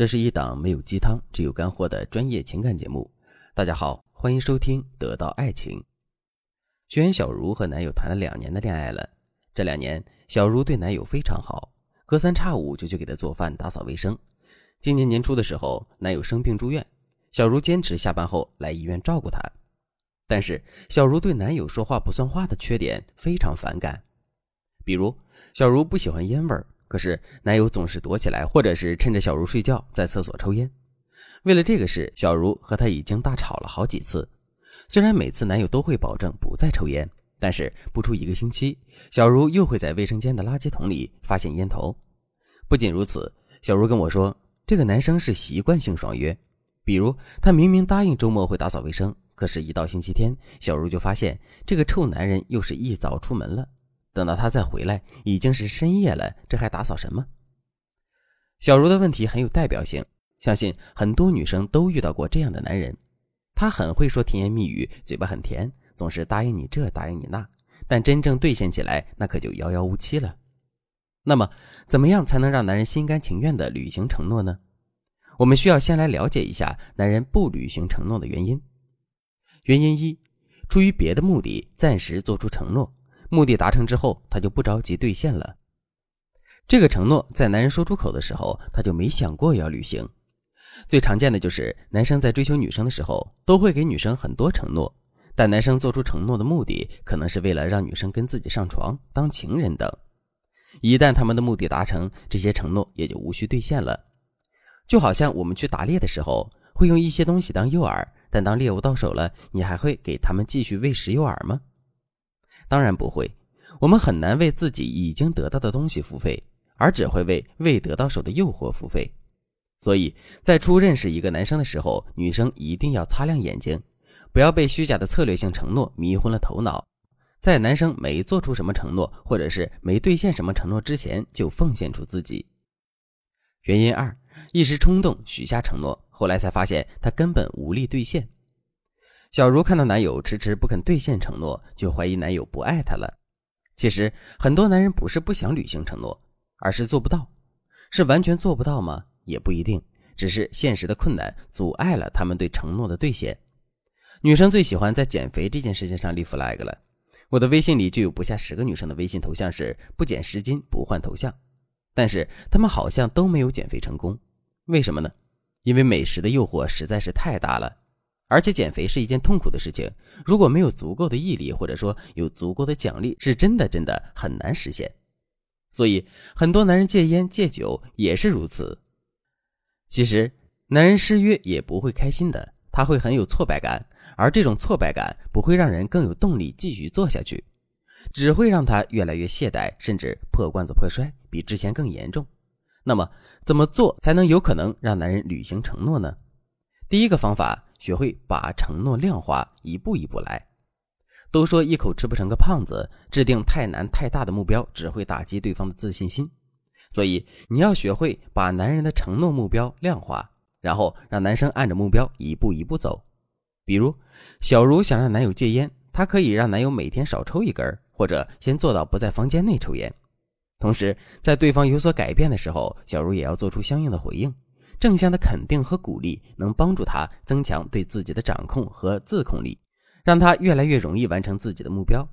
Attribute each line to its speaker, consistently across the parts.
Speaker 1: 这是一档没有鸡汤、只有干货的专业情感节目。大家好，欢迎收听《得到爱情》。学员小茹和男友谈了两年的恋爱了。这两年，小茹对男友非常好，隔三差五就去给他做饭、打扫卫生。今年年初的时候，男友生病住院，小茹坚持下班后来医院照顾他。但是，小茹对男友说话不算话的缺点非常反感，比如小茹不喜欢烟味儿。可是男友总是躲起来，或者是趁着小茹睡觉在厕所抽烟。为了这个事，小茹和他已经大吵了好几次。虽然每次男友都会保证不再抽烟，但是不出一个星期，小茹又会在卫生间的垃圾桶里发现烟头。不仅如此，小茹跟我说，这个男生是习惯性爽约。比如他明明答应周末会打扫卫生，可是，一到星期天，小茹就发现这个臭男人又是一早出门了。等到他再回来，已经是深夜了，这还打扫什么？小茹的问题很有代表性，相信很多女生都遇到过这样的男人。他很会说甜言蜜语，嘴巴很甜，总是答应你这答应你那，但真正兑现起来，那可就遥遥无期了。那么，怎么样才能让男人心甘情愿地履行承诺呢？我们需要先来了解一下男人不履行承诺的原因。原因一，出于别的目的，暂时做出承诺。目的达成之后，他就不着急兑现了。这个承诺在男人说出口的时候，他就没想过要履行。最常见的就是男生在追求女生的时候，都会给女生很多承诺，但男生做出承诺的目的，可能是为了让女生跟自己上床、当情人等。一旦他们的目的达成，这些承诺也就无需兑现了。就好像我们去打猎的时候，会用一些东西当诱饵，但当猎物到手了，你还会给他们继续喂食诱饵吗？当然不会，我们很难为自己已经得到的东西付费，而只会为未得到手的诱惑付费。所以在初认识一个男生的时候，女生一定要擦亮眼睛，不要被虚假的策略性承诺迷昏了头脑。在男生没做出什么承诺，或者是没兑现什么承诺之前，就奉献出自己。原因二，一时冲动许下承诺，后来才发现他根本无力兑现。小茹看到男友迟迟不肯兑现承诺，就怀疑男友不爱她了。其实很多男人不是不想履行承诺，而是做不到。是完全做不到吗？也不一定，只是现实的困难阻碍了他们对承诺的兑现。女生最喜欢在减肥这件事情上立 flag 了。我的微信里就有不下十个女生的微信头像是不减十斤不换头像，但是她们好像都没有减肥成功。为什么呢？因为美食的诱惑实在是太大了。而且减肥是一件痛苦的事情，如果没有足够的毅力，或者说有足够的奖励，是真的真的很难实现。所以很多男人戒烟戒酒也是如此。其实男人失约也不会开心的，他会很有挫败感，而这种挫败感不会让人更有动力继续做下去，只会让他越来越懈怠，甚至破罐子破摔，比之前更严重。那么怎么做才能有可能让男人履行承诺呢？第一个方法。学会把承诺量化，一步一步来。都说一口吃不成个胖子，制定太难太大的目标只会打击对方的自信心。所以你要学会把男人的承诺目标量化，然后让男生按着目标一步一步走。比如小茹想让男友戒烟，她可以让男友每天少抽一根，或者先做到不在房间内抽烟。同时，在对方有所改变的时候，小茹也要做出相应的回应。正向的肯定和鼓励能帮助他增强对自己的掌控和自控力，让他越来越容易完成自己的目标。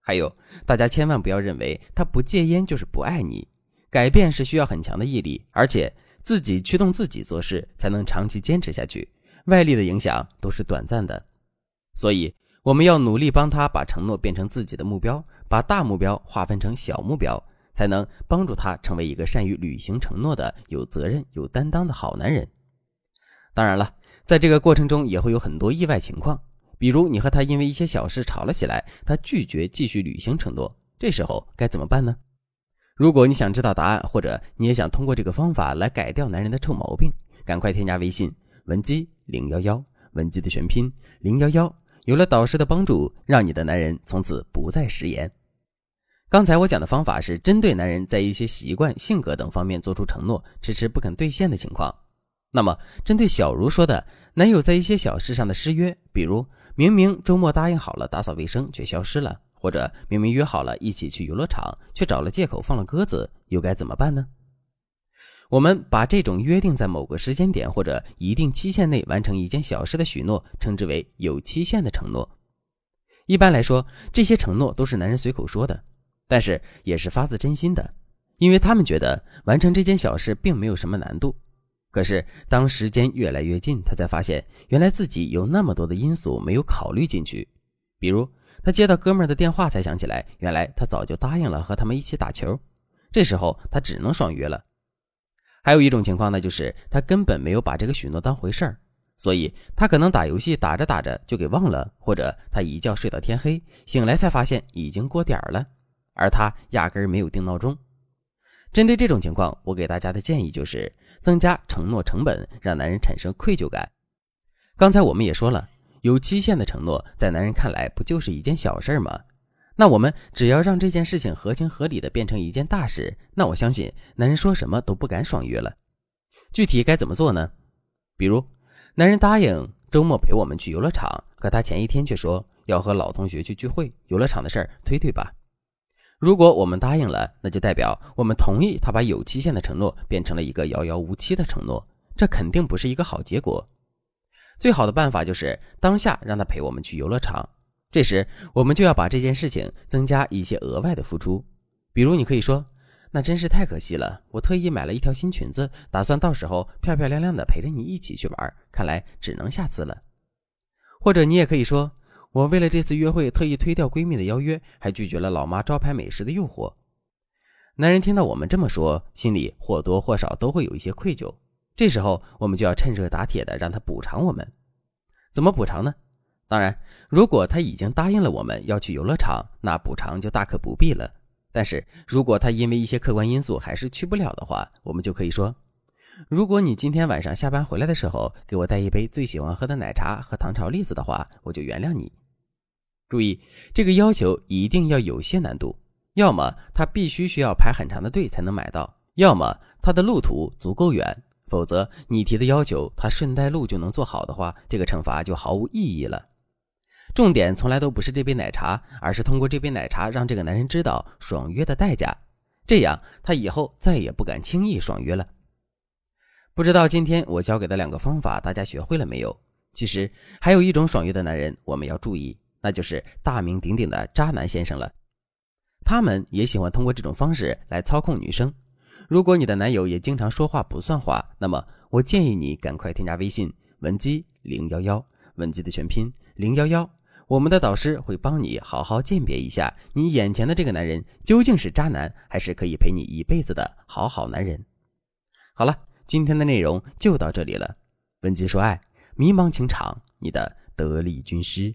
Speaker 1: 还有，大家千万不要认为他不戒烟就是不爱你，改变是需要很强的毅力，而且自己驱动自己做事才能长期坚持下去。外力的影响都是短暂的，所以我们要努力帮他把承诺变成自己的目标，把大目标划分成小目标。才能帮助他成为一个善于履行承诺的、有责任、有担当的好男人。当然了，在这个过程中也会有很多意外情况，比如你和他因为一些小事吵了起来，他拒绝继续履行承诺，这时候该怎么办呢？如果你想知道答案，或者你也想通过这个方法来改掉男人的臭毛病，赶快添加微信文姬零幺幺，文姬的全拼零幺幺，有了导师的帮助，让你的男人从此不再食言。刚才我讲的方法是针对男人在一些习惯、性格等方面做出承诺，迟迟不肯兑现的情况。那么，针对小茹说的男友在一些小事上的失约，比如明明周末答应好了打扫卫生却消失了，或者明明约好了一起去游乐场却找了借口放了鸽子，又该怎么办呢？我们把这种约定在某个时间点或者一定期限内完成一件小事的许诺，称之为有期限的承诺。一般来说，这些承诺都是男人随口说的，但是也是发自真心的，因为他们觉得完成这件小事并没有什么难度。可是当时间越来越近，他才发现原来自己有那么多的因素没有考虑进去，比如他接到哥们儿的电话才想起来，原来他早就答应了和他们一起打球，这时候他只能爽约了。还有一种情况呢，就是他根本没有把这个许诺当回事儿，所以他可能打游戏打着打着就给忘了，或者他一觉睡到天黑，醒来才发现已经过点儿了，而他压根儿没有定闹钟。针对这种情况，我给大家的建议就是增加承诺成本，让男人产生愧疚感。刚才我们也说了，有期限的承诺在男人看来不就是一件小事儿吗？那我们只要让这件事情合情合理的变成一件大事，那我相信男人说什么都不敢爽约了。具体该怎么做呢？比如，男人答应周末陪我们去游乐场，可他前一天却说要和老同学去聚会，游乐场的事儿推推吧。如果我们答应了，那就代表我们同意他把有期限的承诺变成了一个遥遥无期的承诺，这肯定不是一个好结果。最好的办法就是当下让他陪我们去游乐场。这时，我们就要把这件事情增加一些额外的付出，比如你可以说：“那真是太可惜了，我特意买了一条新裙子，打算到时候漂漂亮亮的陪着你一起去玩，看来只能下次了。”或者你也可以说：“我为了这次约会特意推掉闺蜜的邀约，还拒绝了老妈招牌美食的诱惑。”男人听到我们这么说，心里或多或少都会有一些愧疚，这时候我们就要趁热打铁的让他补偿我们。怎么补偿呢？当然，如果他已经答应了我们要去游乐场，那补偿就大可不必了。但是如果他因为一些客观因素还是去不了的话，我们就可以说：如果你今天晚上下班回来的时候给我带一杯最喜欢喝的奶茶和糖炒栗子的话，我就原谅你。注意，这个要求一定要有些难度，要么他必须需要排很长的队才能买到，要么他的路途足够远，否则你提的要求他顺带路就能做好的话，这个惩罚就毫无意义了。重点从来都不是这杯奶茶，而是通过这杯奶茶让这个男人知道爽约的代价，这样他以后再也不敢轻易爽约了。不知道今天我教给的两个方法大家学会了没有？其实还有一种爽约的男人我们要注意，那就是大名鼎鼎的渣男先生了。他们也喜欢通过这种方式来操控女生。如果你的男友也经常说话不算话，那么我建议你赶快添加微信文姬零幺幺，文姬的全拼零幺幺。我们的导师会帮你好好鉴别一下，你眼前的这个男人究竟是渣男，还是可以陪你一辈子的好好男人。好了，今天的内容就到这里了。文姬说爱，迷茫情场，你的得力军师。